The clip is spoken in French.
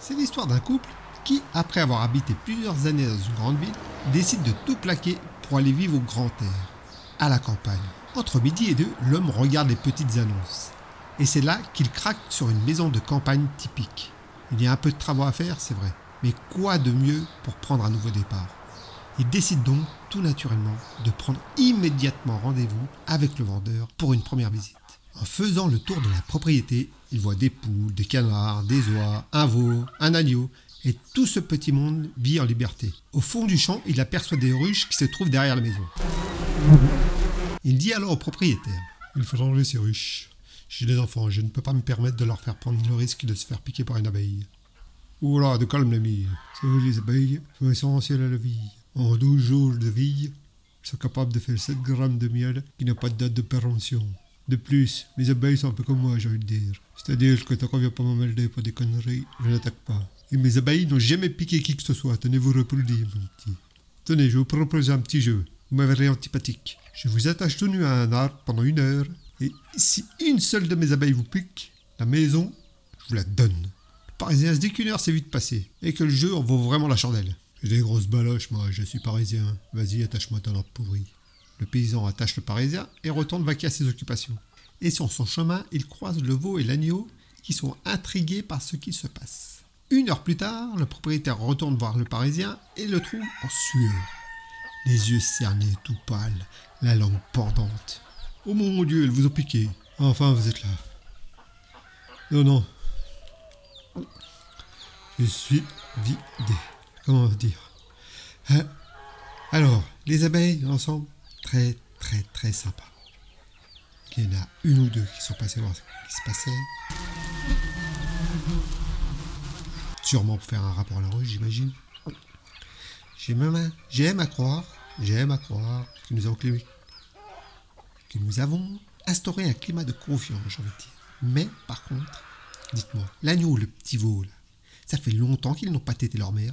C'est l'histoire d'un couple qui, après avoir habité plusieurs années dans une grande ville, décide de tout plaquer pour aller vivre au grand air, à la campagne. Entre midi et deux, l'homme regarde les petites annonces. Et c'est là qu'il craque sur une maison de campagne typique. Il y a un peu de travaux à faire, c'est vrai. Mais quoi de mieux pour prendre un nouveau départ? Il décide donc, tout naturellement, de prendre immédiatement rendez-vous avec le vendeur pour une première visite. En faisant le tour de la propriété, il voit des poules, des canards, des oies, un veau, un agneau, et tout ce petit monde vit en liberté. Au fond du champ, il aperçoit des ruches qui se trouvent derrière la maison. Il dit alors au propriétaire Il faut changer ces ruches. J'ai des enfants, je ne peux pas me permettre de leur faire prendre le risque de se faire piquer par une abeille. Oula, de calme l'ami. C'est vrai, les abeilles sont essentielles à la vie. En 12 jours de vie, ils sont capables de faire 7 grammes de miel qui n'a pas de date de péremption. De plus, les abeilles sont un peu comme moi, j'ai envie de dire. C'est-à-dire que tant qu'on vient pas m'emmerder pour des conneries, je n'attaque pas. Et mes abeilles n'ont jamais piqué qui que ce soit, tenez-vous dire, mon petit. Tenez, je vous propose un petit jeu. Vous m'avez antipathique. Je vous attache tout nu à un arbre pendant une heure, et si une seule de mes abeilles vous pique, la maison, je vous la donne. Le parisien se dit qu'une heure c'est vite passé, et que le jeu en vaut vraiment la chandelle. J'ai des grosses baloches, moi, je suis parisien. Vas-y, attache-moi ton arbre pourri. Le paysan attache le parisien et retourne vaquer à ses occupations. Et sur son chemin, il croise le veau et l'agneau qui sont intrigués par ce qui se passe. Une heure plus tard, le propriétaire retourne voir le parisien et le trouve en sueur. Les yeux cernés, tout pâles, la langue pendante. Oh mon Dieu, elle vous a piqué. Enfin, vous êtes là. Non, non. Je suis vidé. Comment dire? Hein? Alors, les abeilles ensemble, très très très sympa. Il y en a une ou deux qui sont passées voir ce qui se passait. Sûrement pour faire un rapport à la rue, j'imagine. J'aime à croire, j'aime à croire que nous avons, que nous avons instauré un climat de confiance, j'ai envie de dire. Mais, par contre, dites-moi, l'agneau le petit veau, là, ça fait longtemps qu'ils n'ont pas tété leur mère.